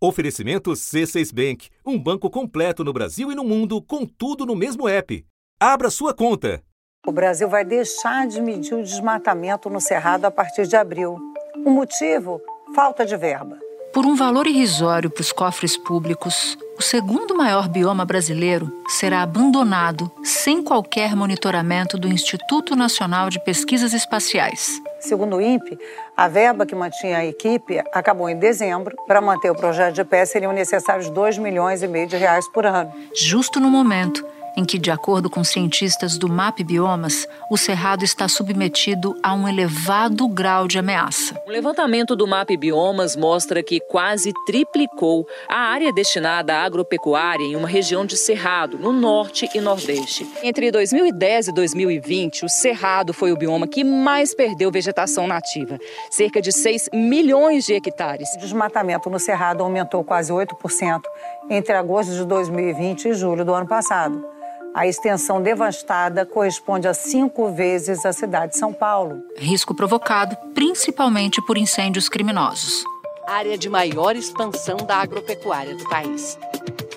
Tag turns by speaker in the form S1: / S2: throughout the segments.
S1: Oferecimento C6 Bank, um banco completo no Brasil e no mundo, com tudo no mesmo app. Abra sua conta.
S2: O Brasil vai deixar de medir o desmatamento no Cerrado a partir de abril. O motivo? Falta de verba.
S3: Por um valor irrisório para os cofres públicos, o segundo maior bioma brasileiro será abandonado sem qualquer monitoramento do Instituto Nacional de Pesquisas Espaciais.
S2: Segundo o INPE, a verba que mantinha a equipe acabou em dezembro. Para manter o projeto de pé seriam necessários 2 milhões e meio de reais por ano.
S3: Justo no momento em que, de acordo com cientistas do MAP Biomas, o Cerrado está submetido a um elevado grau de ameaça.
S4: O levantamento do MAP Biomas mostra que quase triplicou a área destinada à agropecuária em uma região de Cerrado, no norte e nordeste. Entre 2010 e 2020, o Cerrado foi o bioma que mais perdeu vegetação nativa, cerca de 6 milhões de hectares.
S2: O desmatamento no Cerrado aumentou quase 8% entre agosto de 2020 e julho do ano passado. A extensão devastada corresponde a cinco vezes a cidade de São Paulo.
S3: Risco provocado principalmente por incêndios criminosos.
S5: Área de maior expansão da agropecuária do país.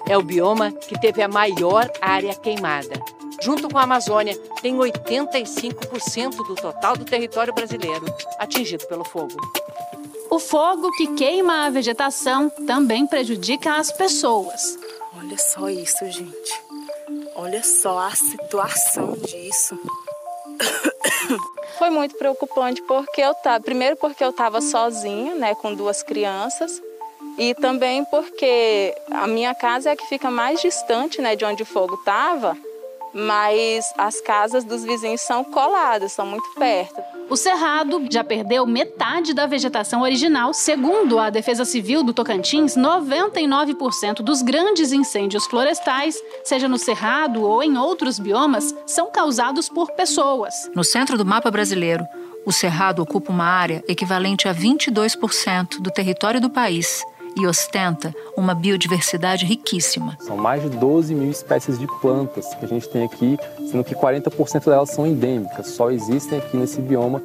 S5: É o bioma que teve a maior área queimada. Junto com a Amazônia, tem 85% do total do território brasileiro atingido pelo fogo.
S6: O fogo que queima a vegetação também prejudica as pessoas.
S7: Olha só isso, gente. Olha só a situação disso.
S8: Foi muito preocupante porque eu tava, primeiro porque eu estava sozinha, né, com duas crianças, e também porque a minha casa é a que fica mais distante, né, de onde o fogo estava, mas as casas dos vizinhos são coladas, são muito perto.
S6: O Cerrado já perdeu metade da vegetação original. Segundo a Defesa Civil do Tocantins, 99% dos grandes incêndios florestais, seja no Cerrado ou em outros biomas, são causados por pessoas.
S3: No centro do mapa brasileiro, o Cerrado ocupa uma área equivalente a 22% do território do país e ostenta uma biodiversidade riquíssima.
S9: São mais de 12 mil espécies de plantas que a gente tem aqui, sendo que 40% delas são endêmicas, só existem aqui nesse bioma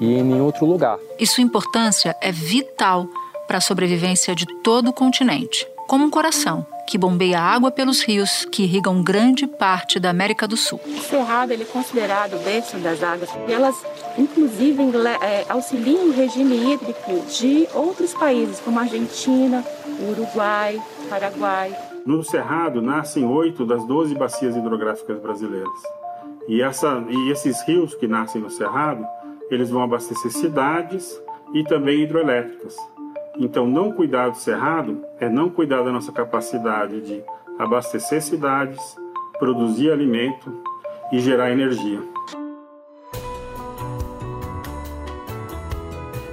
S9: e em nenhum outro lugar.
S3: E sua importância é vital para a sobrevivência de todo o continente, como um coração que bombeia água pelos rios que irrigam grande parte da América do Sul.
S10: O cerrado ele é considerado o berço das águas e elas inclusive é, auxiliam o regime hídrico de outros países como Argentina, Uruguai, Paraguai.
S11: No Cerrado nascem oito das doze bacias hidrográficas brasileiras. E, essa, e esses rios que nascem no Cerrado, eles vão abastecer cidades e também hidroelétricas. Então, não cuidar do cerrado é não cuidar da nossa capacidade de abastecer cidades, produzir alimento e gerar energia.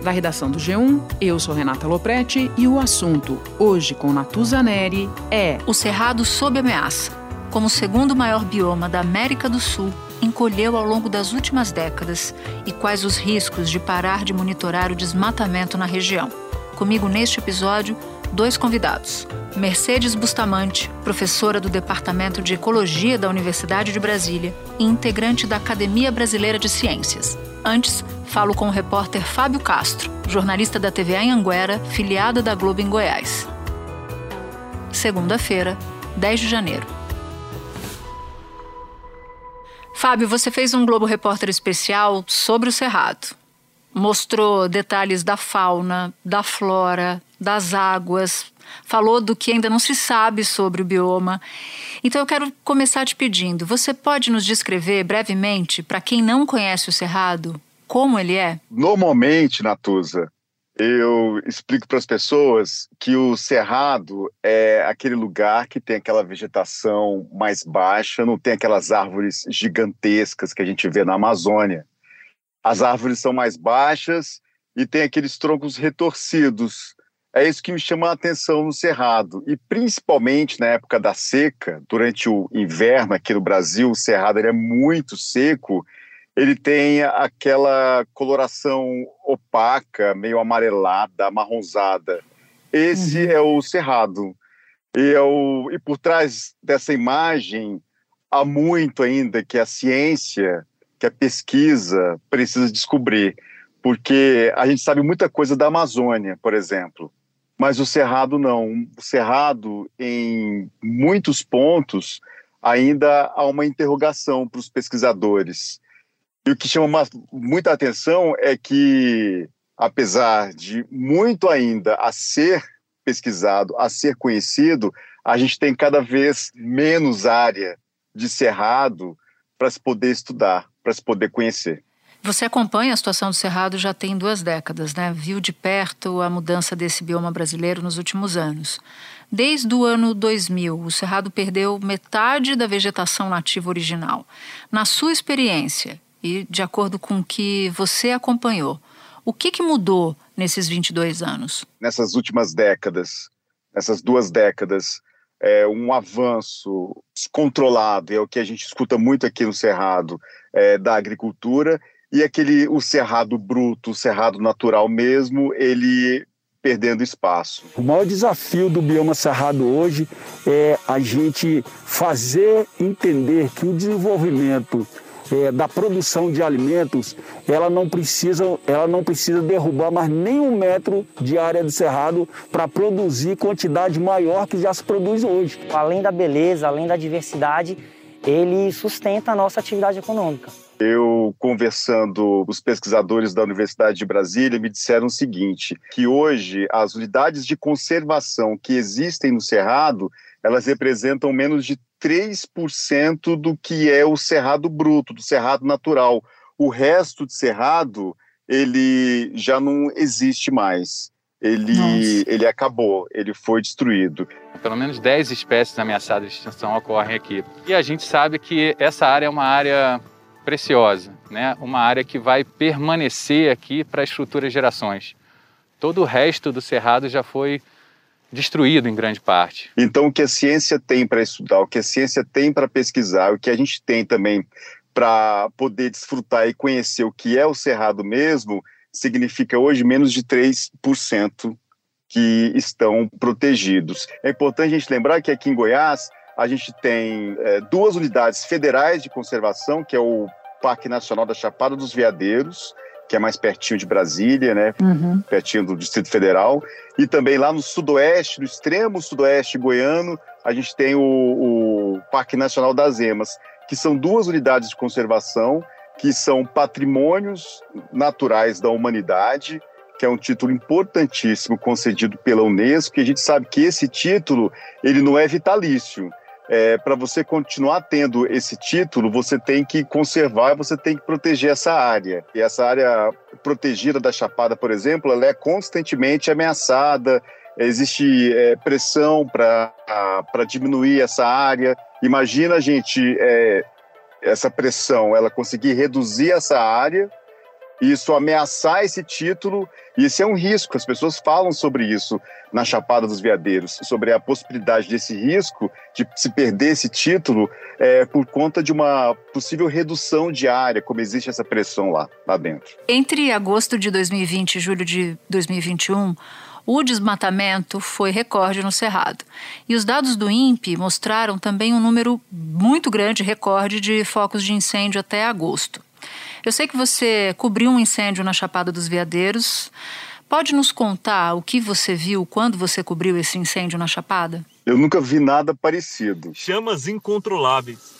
S12: Da redação do G1, eu sou Renata Loprete e o assunto, hoje com Natuza Neri, é
S3: o Cerrado sob ameaça. Como o segundo maior bioma da América do Sul, encolheu ao longo das últimas décadas e quais os riscos de parar de monitorar o desmatamento na região. Comigo neste episódio, dois convidados. Mercedes Bustamante, professora do Departamento de Ecologia da Universidade de Brasília e integrante da Academia Brasileira de Ciências. Antes, falo com o repórter Fábio Castro, jornalista da em Anguera, filiada da Globo em Goiás. Segunda-feira, 10 de janeiro. Fábio, você fez um Globo Repórter especial sobre o Cerrado mostrou detalhes da fauna, da flora, das águas, falou do que ainda não se sabe sobre o bioma. Então eu quero começar te pedindo: você pode nos descrever brevemente, para quem não conhece o Cerrado, como ele é?
S13: Normalmente, Natuza, eu explico para as pessoas que o Cerrado é aquele lugar que tem aquela vegetação mais baixa, não tem aquelas árvores gigantescas que a gente vê na Amazônia as árvores são mais baixas e tem aqueles troncos retorcidos. É isso que me chama a atenção no Cerrado. E principalmente na época da seca, durante o inverno aqui no Brasil, o Cerrado é muito seco, ele tem aquela coloração opaca, meio amarelada, amarronzada. Esse uhum. é o Cerrado. E, é o, e por trás dessa imagem há muito ainda que a ciência que a pesquisa precisa descobrir, porque a gente sabe muita coisa da Amazônia, por exemplo, mas o cerrado não. O cerrado, em muitos pontos, ainda há uma interrogação para os pesquisadores. E o que chama muita atenção é que, apesar de muito ainda a ser pesquisado, a ser conhecido, a gente tem cada vez menos área de cerrado para se poder estudar, para se poder conhecer.
S3: Você acompanha a situação do Cerrado já tem duas décadas, né? Viu de perto a mudança desse bioma brasileiro nos últimos anos. Desde o ano 2000, o Cerrado perdeu metade da vegetação nativa original. Na sua experiência e de acordo com o que você acompanhou, o que, que mudou nesses 22 anos?
S13: Nessas últimas décadas, nessas duas décadas, é, um avanço descontrolado, é o que a gente escuta muito aqui no Cerrado, é, da agricultura e aquele o cerrado bruto, o cerrado natural mesmo, ele perdendo espaço.
S14: O maior desafio do bioma cerrado hoje é a gente fazer entender que o desenvolvimento é, da produção de alimentos, ela não precisa, ela não precisa derrubar mais nem um metro de área de cerrado para produzir quantidade maior que já se produz hoje.
S15: Além da beleza, além da diversidade, ele sustenta a nossa atividade econômica.
S13: Eu, conversando os pesquisadores da Universidade de Brasília, me disseram o seguinte, que hoje as unidades de conservação que existem no Cerrado, elas representam menos de 3% do que é o Cerrado bruto, do Cerrado natural. O resto de Cerrado, ele já não existe mais. Ele, ele acabou, ele foi destruído.
S16: Pelo menos 10 espécies ameaçadas de extinção ocorrem aqui. E a gente sabe que essa área é uma área preciosa, né? uma área que vai permanecer aqui para as futuras gerações. Todo o resto do cerrado já foi destruído em grande parte.
S13: Então, o que a ciência tem para estudar, o que a ciência tem para pesquisar, o que a gente tem também para poder desfrutar e conhecer o que é o cerrado mesmo, significa hoje menos de 3% que estão protegidos. É importante a gente lembrar que aqui em Goiás a gente tem é, duas unidades federais de conservação, que é o Parque Nacional da Chapada dos Veadeiros, que é mais pertinho de Brasília, né? Uhum. Pertinho do Distrito Federal. E também lá no sudoeste, no extremo sudoeste goiano, a gente tem o, o Parque Nacional das Emas, que são duas unidades de conservação que são patrimônios naturais da humanidade, que é um título importantíssimo concedido pela Unesco, e a gente sabe que esse título ele não é vitalício é, para você continuar tendo esse título, você tem que conservar, você tem que proteger essa área. E essa área protegida da Chapada, por exemplo, ela é constantemente ameaçada, existe é, pressão para diminuir essa área. Imagina, gente, é, essa pressão, ela conseguir reduzir essa área isso ameaçar esse título, e é um risco, as pessoas falam sobre isso na Chapada dos Veadeiros, sobre a possibilidade desse risco de se perder esse título é, por conta de uma possível redução de área, como existe essa pressão lá, lá dentro.
S3: Entre agosto de 2020 e julho de 2021, o desmatamento foi recorde no Cerrado. E os dados do INPE mostraram também um número muito grande, recorde, de focos de incêndio até agosto. Eu sei que você cobriu um incêndio na Chapada dos Veadeiros. Pode nos contar o que você viu quando você cobriu esse incêndio na Chapada?
S13: Eu nunca vi nada parecido.
S17: Chamas incontroláveis.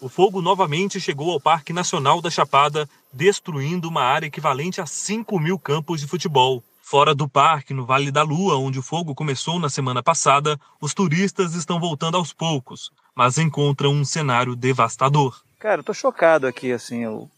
S17: O fogo novamente chegou ao Parque Nacional da Chapada, destruindo uma área equivalente a 5 mil campos de futebol. Fora do parque, no Vale da Lua, onde o fogo começou na semana passada, os turistas estão voltando aos poucos, mas encontram um cenário devastador.
S18: Cara, eu tô chocado aqui, assim, eu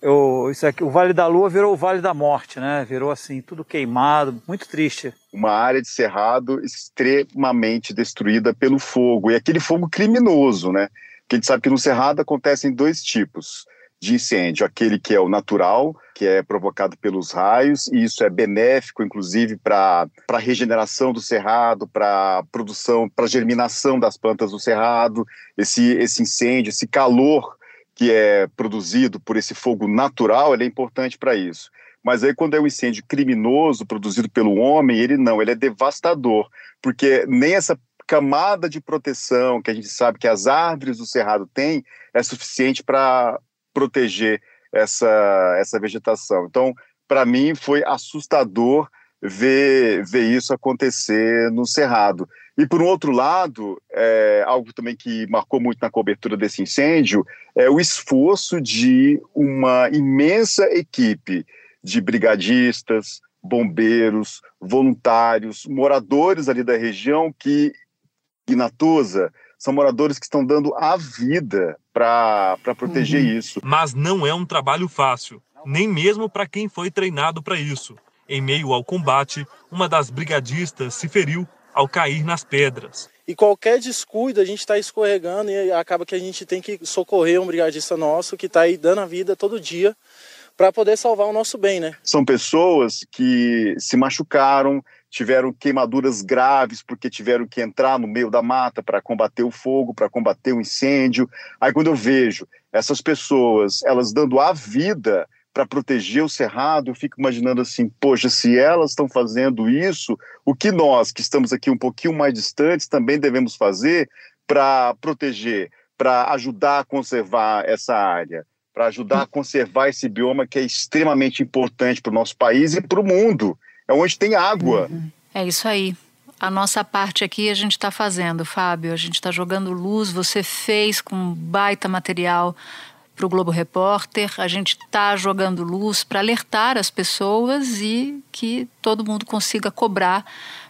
S18: eu, isso aqui, o Vale da Lua virou o Vale da Morte, né? Virou assim, tudo queimado, muito triste.
S13: Uma área de cerrado extremamente destruída pelo fogo, e aquele fogo criminoso, né? Porque a gente sabe que no cerrado acontecem dois tipos de incêndio, aquele que é o natural, que é provocado pelos raios, e isso é benéfico, inclusive, para a regeneração do cerrado, para produção, para germinação das plantas do cerrado, esse, esse incêndio, esse calor que é produzido por esse fogo natural, ele é importante para isso. Mas aí quando é um incêndio criminoso produzido pelo homem, ele não, ele é devastador, porque nem essa camada de proteção que a gente sabe que as árvores do cerrado têm é suficiente para proteger essa, essa vegetação. Então, para mim foi assustador ver, ver isso acontecer no Cerrado. E, por um outro lado, é, algo também que marcou muito na cobertura desse incêndio é o esforço de uma imensa equipe de brigadistas, bombeiros, voluntários, moradores ali da região que, Natuza, são moradores que estão dando a vida para proteger uhum. isso.
S17: Mas não é um trabalho fácil, nem mesmo para quem foi treinado para isso. Em meio ao combate, uma das brigadistas se feriu ao cair nas pedras.
S19: E qualquer descuido, a gente está escorregando e acaba que a gente tem que socorrer um brigadista nosso que está aí dando a vida todo dia para poder salvar o nosso bem, né?
S13: São pessoas que se machucaram, tiveram queimaduras graves porque tiveram que entrar no meio da mata para combater o fogo, para combater o incêndio. Aí quando eu vejo essas pessoas, elas dando a vida para proteger o cerrado, eu fico imaginando assim, poxa, se elas estão fazendo isso, o que nós, que estamos aqui um pouquinho mais distantes, também devemos fazer para proteger, para ajudar a conservar essa área, para ajudar a conservar esse bioma que é extremamente importante para o nosso país e para o mundo. É onde tem água.
S3: É isso aí. A nossa parte aqui a gente está fazendo, Fábio. A gente está jogando luz. Você fez com baita material para o Globo Repórter. A gente está jogando luz para alertar as pessoas e que todo mundo consiga cobrar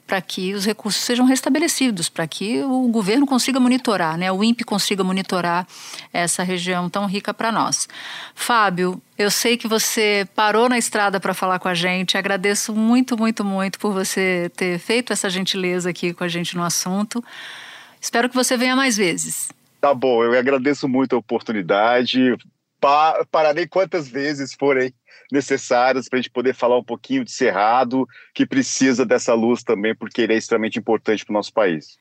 S3: para que os recursos sejam restabelecidos, para que o governo consiga monitorar, né? o INPE consiga monitorar essa região tão rica para nós. Fábio, eu sei que você parou na estrada para falar com a gente. Agradeço muito, muito, muito por você ter feito essa gentileza aqui com a gente no assunto. Espero que você venha mais vezes.
S13: Tá bom, eu agradeço muito a oportunidade. Pa pararei quantas vezes forem necessárias para a gente poder falar um pouquinho de Cerrado, que precisa dessa luz também, porque ele é extremamente importante para o nosso país.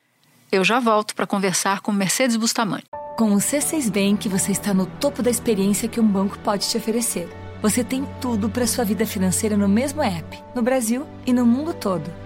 S3: Eu já volto para conversar com Mercedes Bustamante.
S20: Com o C6 Bank, você está no topo da experiência que um banco pode te oferecer. Você tem tudo para sua vida financeira no mesmo app, no Brasil e no mundo todo.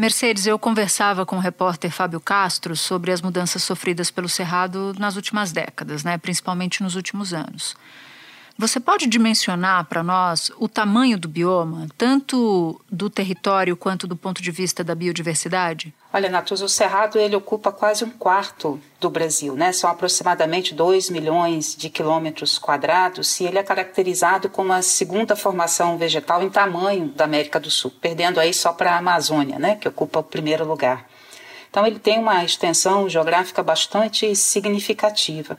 S3: Mercedes, eu conversava com o repórter Fábio Castro sobre as mudanças sofridas pelo Cerrado nas últimas décadas, né? principalmente nos últimos anos. Você pode dimensionar para nós o tamanho do bioma, tanto do território quanto do ponto de vista da biodiversidade?
S21: Olha, Natuza, o Cerrado ele ocupa quase um quarto do Brasil, né? São aproximadamente 2 milhões de quilômetros quadrados e ele é caracterizado como a segunda formação vegetal em tamanho da América do Sul, perdendo aí só para a Amazônia, né? Que ocupa o primeiro lugar. Então ele tem uma extensão geográfica bastante significativa.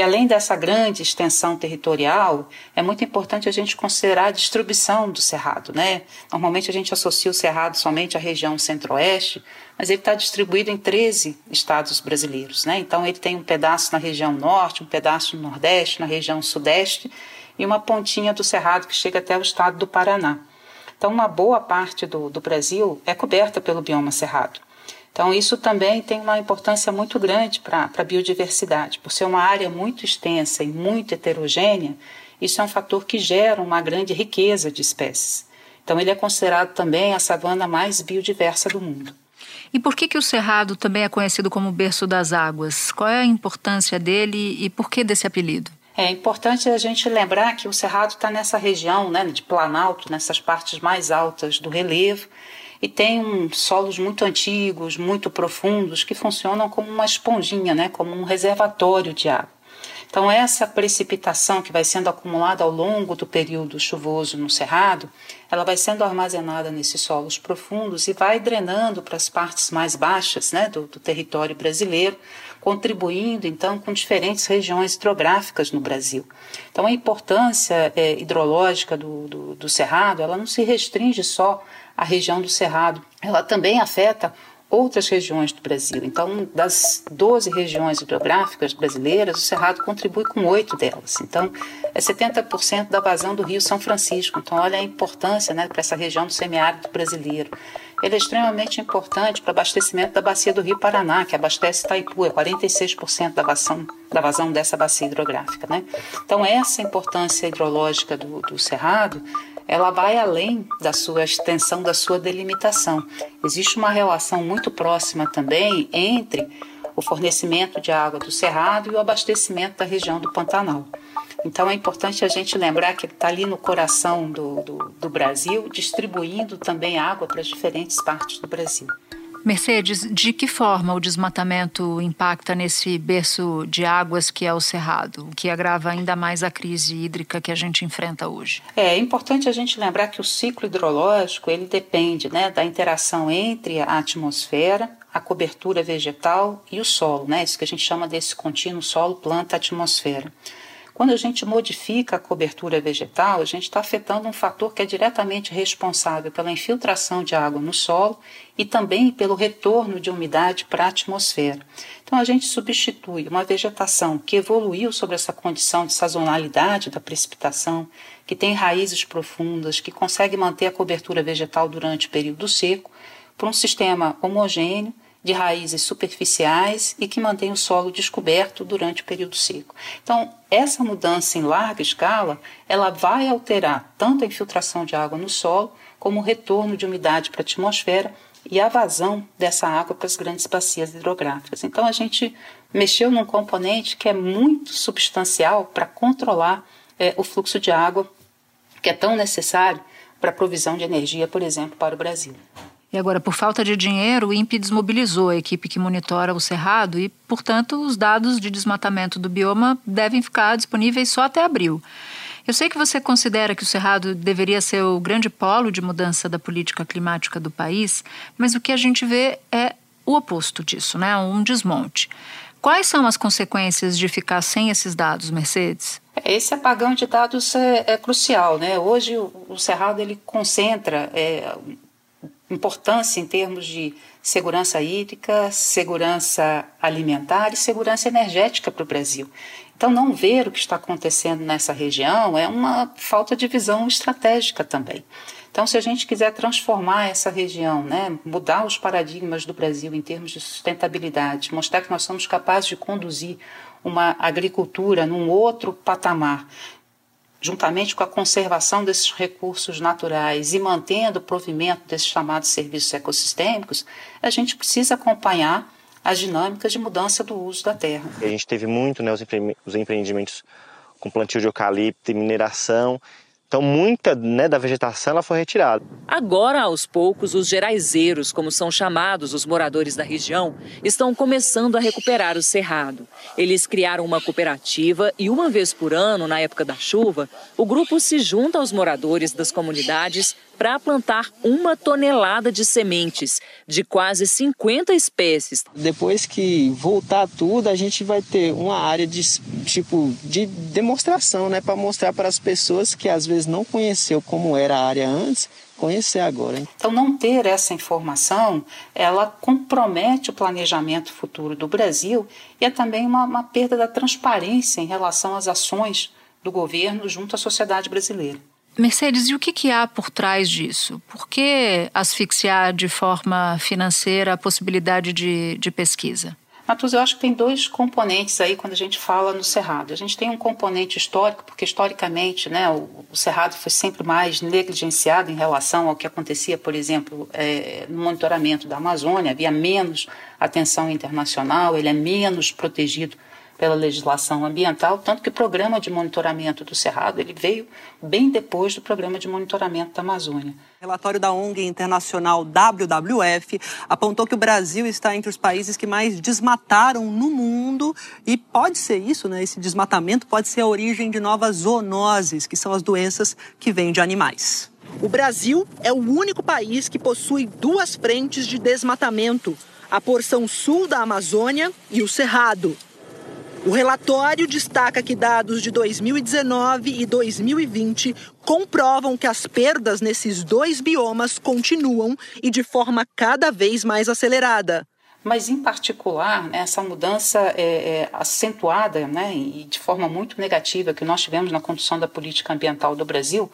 S21: E além dessa grande extensão territorial, é muito importante a gente considerar a distribuição do cerrado. Né? Normalmente a gente associa o cerrado somente à região centro-oeste, mas ele está distribuído em 13 estados brasileiros. Né? Então ele tem um pedaço na região norte, um pedaço no nordeste, na região sudeste e uma pontinha do cerrado que chega até o estado do Paraná. Então, uma boa parte do, do Brasil é coberta pelo bioma cerrado. Então, isso também tem uma importância muito grande para a biodiversidade. Por ser uma área muito extensa e muito heterogênea, isso é um fator que gera uma grande riqueza de espécies. Então, ele é considerado também a savana mais biodiversa do mundo.
S3: E por que, que o Cerrado também é conhecido como berço das águas? Qual é a importância dele e por que desse apelido?
S21: É importante a gente lembrar que o Cerrado está nessa região né, de Planalto, nessas partes mais altas do relevo, e tem um, solos muito antigos, muito profundos, que funcionam como uma esponjinha, né, como um reservatório de água. Então, essa precipitação que vai sendo acumulada ao longo do período chuvoso no Cerrado, ela vai sendo armazenada nesses solos profundos e vai drenando para as partes mais baixas né, do, do território brasileiro, contribuindo então com diferentes regiões hidrográficas no Brasil. Então, a importância é, hidrológica do, do, do Cerrado, ela não se restringe só a região do Cerrado. Ela também afeta outras regiões do Brasil. Então, das 12 regiões hidrográficas brasileiras, o Cerrado contribui com oito delas. Então, é 70% da vazão do Rio São Francisco. Então, olha a importância né, para essa região do semiárido brasileiro. ele é extremamente importante para o abastecimento da bacia do Rio Paraná, que abastece Itaipu, é 46% da vazão, da vazão dessa bacia hidrográfica. Né? Então, essa importância hidrológica do, do Cerrado ela vai além da sua extensão, da sua delimitação. Existe uma relação muito próxima também entre o fornecimento de água do Cerrado e o abastecimento da região do Pantanal. Então é importante a gente lembrar que está ali no coração do, do, do Brasil, distribuindo também água para as diferentes partes do Brasil.
S3: Mercedes, de que forma o desmatamento impacta nesse berço de águas que é o Cerrado, o que agrava ainda mais a crise hídrica que a gente enfrenta hoje?
S21: É, é importante a gente lembrar que o ciclo hidrológico ele depende né, da interação entre a atmosfera, a cobertura vegetal e o solo, né? Isso que a gente chama desse contínuo solo, planta, atmosfera. Quando a gente modifica a cobertura vegetal, a gente está afetando um fator que é diretamente responsável pela infiltração de água no solo e também pelo retorno de umidade para a atmosfera. Então, a gente substitui uma vegetação que evoluiu sobre essa condição de sazonalidade da precipitação, que tem raízes profundas, que consegue manter a cobertura vegetal durante o período seco, por um sistema homogêneo de raízes superficiais e que mantém o solo descoberto durante o período seco. Então, essa mudança em larga escala, ela vai alterar tanto a infiltração de água no solo, como o retorno de umidade para a atmosfera e a vazão dessa água para as grandes bacias hidrográficas. Então, a gente mexeu num componente que é muito substancial para controlar é, o fluxo de água que é tão necessário para a provisão de energia, por exemplo, para o Brasil.
S3: E agora, por falta de dinheiro, o INPE desmobilizou a equipe que monitora o cerrado e, portanto, os dados de desmatamento do bioma devem ficar disponíveis só até abril. Eu sei que você considera que o Cerrado deveria ser o grande polo de mudança da política climática do país, mas o que a gente vê é o oposto disso, né? um desmonte. Quais são as consequências de ficar sem esses dados, Mercedes?
S21: Esse apagão de dados é, é crucial. Né? Hoje o, o Cerrado ele concentra é, importância em termos de segurança hídrica, segurança alimentar e segurança energética para o Brasil. Então, não ver o que está acontecendo nessa região é uma falta de visão estratégica também. Então, se a gente quiser transformar essa região, né, mudar os paradigmas do Brasil em termos de sustentabilidade, mostrar que nós somos capazes de conduzir uma agricultura num outro patamar, juntamente com a conservação desses recursos naturais e mantendo o provimento desses chamados serviços ecossistêmicos, a gente precisa acompanhar as dinâmicas de mudança do uso da terra.
S22: A gente teve muito né, os empreendimentos com plantio de eucalipto e mineração, então, muita né, da vegetação ela foi retirada.
S4: Agora, aos poucos, os geraizeiros, como são chamados os moradores da região, estão começando a recuperar o cerrado. Eles criaram uma cooperativa e, uma vez por ano, na época da chuva, o grupo se junta aos moradores das comunidades para plantar uma tonelada de sementes de quase 50 espécies.
S23: Depois que voltar tudo, a gente vai ter uma área de tipo de demonstração, né, para mostrar para as pessoas que às vezes não conheceu como era a área antes, conhecer agora. Hein?
S21: Então, não ter essa informação, ela compromete o planejamento futuro do Brasil e é também uma, uma perda da transparência em relação às ações do governo junto à sociedade brasileira.
S3: Mercedes, e o que, que há por trás disso? Por que asfixiar de forma financeira a possibilidade de, de pesquisa?
S21: Matus, eu acho que tem dois componentes aí quando a gente fala no Cerrado. A gente tem um componente histórico, porque historicamente né, o, o Cerrado foi sempre mais negligenciado em relação ao que acontecia, por exemplo, é, no monitoramento da Amazônia. Havia menos atenção internacional, ele é menos protegido pela legislação ambiental, tanto que o programa de monitoramento do Cerrado ele veio bem depois do programa de monitoramento da Amazônia.
S24: O relatório da ONG internacional WWF apontou que o Brasil está entre os países que mais desmataram no mundo e pode ser isso, né? Esse desmatamento pode ser a origem de novas zoonoses, que são as doenças que vêm de animais. O Brasil é o único país que possui duas frentes de desmatamento: a porção sul da Amazônia e o Cerrado. O relatório destaca que dados de 2019 e 2020 comprovam que as perdas nesses dois biomas continuam e de forma cada vez mais acelerada.
S21: Mas, em particular, né, essa mudança é, é, acentuada né, e de forma muito negativa que nós tivemos na condução da política ambiental do Brasil,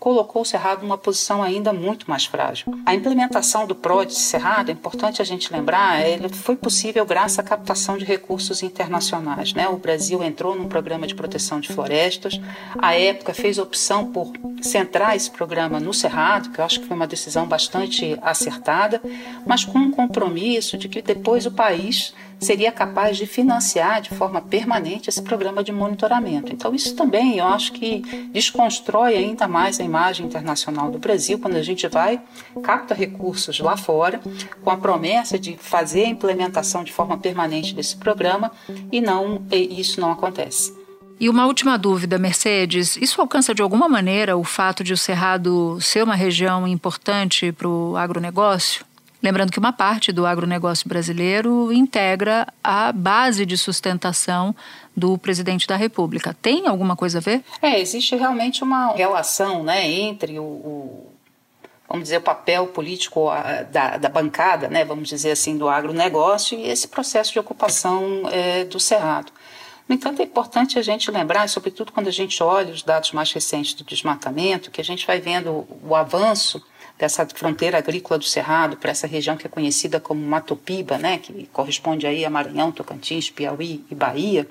S21: colocou o Cerrado numa posição ainda muito mais frágil. A implementação do PROD Cerrado, é importante a gente lembrar, ele foi possível graças à captação de recursos internacionais. Né? O Brasil entrou num programa de proteção de florestas, a época fez opção por centrar esse programa no Cerrado, que eu acho que foi uma decisão bastante acertada, mas com um compromisso de que depois o país seria capaz de financiar de forma permanente esse programa de monitoramento. Então, isso também eu acho que desconstrói ainda mais a imagem internacional do Brasil quando a gente vai, capta recursos lá fora, com a promessa de fazer a implementação de forma permanente desse programa e não e isso não acontece.
S3: E uma última dúvida, Mercedes: isso alcança de alguma maneira o fato de o Cerrado ser uma região importante para o agronegócio? Lembrando que uma parte do agronegócio brasileiro integra a base de sustentação do presidente da República. Tem alguma coisa a ver?
S21: É, existe realmente uma relação né, entre o, o vamos dizer, o papel político da, da, bancada, né, vamos dizer assim, do agronegócio e esse processo de ocupação é, do Cerrado. No entanto, é importante a gente lembrar, sobretudo quando a gente olha os dados mais recentes do desmatamento, que a gente vai vendo o avanço dessa fronteira agrícola do Cerrado para essa região que é conhecida como Matopiba, né, que corresponde aí a Maranhão, Tocantins, Piauí e Bahia,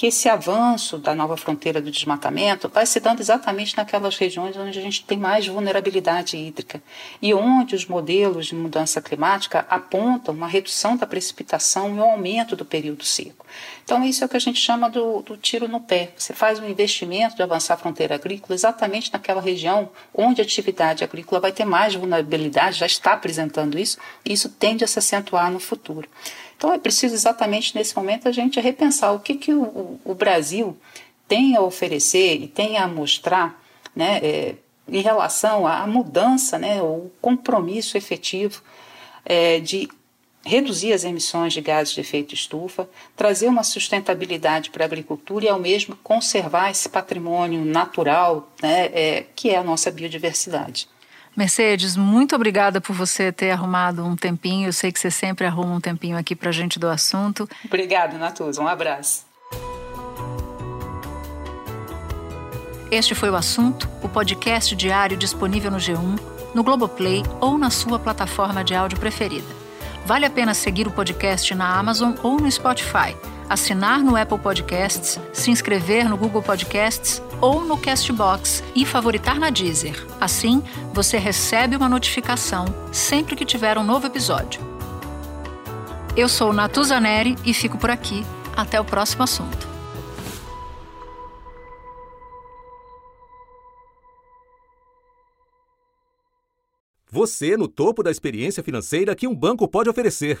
S21: que esse avanço da nova fronteira do desmatamento vai se dando exatamente naquelas regiões onde a gente tem mais vulnerabilidade hídrica e onde os modelos de mudança climática apontam uma redução da precipitação e um aumento do período seco. Então, isso é o que a gente chama do, do tiro no pé. Você faz um investimento de avançar a fronteira agrícola exatamente naquela região onde a atividade agrícola vai ter mais vulnerabilidade, já está apresentando isso, e isso tende a se acentuar no futuro. Então é preciso exatamente nesse momento a gente repensar o que, que o, o Brasil tem a oferecer e tem a mostrar né, é, em relação à mudança, né, o compromisso efetivo é, de reduzir as emissões de gases de efeito estufa, trazer uma sustentabilidade para a agricultura e, ao mesmo, conservar esse patrimônio natural né, é, que é a nossa biodiversidade.
S3: Mercedes, muito obrigada por você ter arrumado um tempinho. Eu sei que você sempre arruma um tempinho aqui para a gente do assunto.
S21: Obrigada, Natuza. Um abraço.
S3: Este foi o assunto, o podcast diário disponível no G1, no Globoplay ou na sua plataforma de áudio preferida. Vale a pena seguir o podcast na Amazon ou no Spotify assinar no Apple Podcasts, se inscrever no Google Podcasts ou no Castbox e favoritar na Deezer. Assim, você recebe uma notificação sempre que tiver um novo episódio. Eu sou Natuza Neri e fico por aqui. Até o próximo assunto.
S25: Você no topo da experiência financeira que um banco pode oferecer.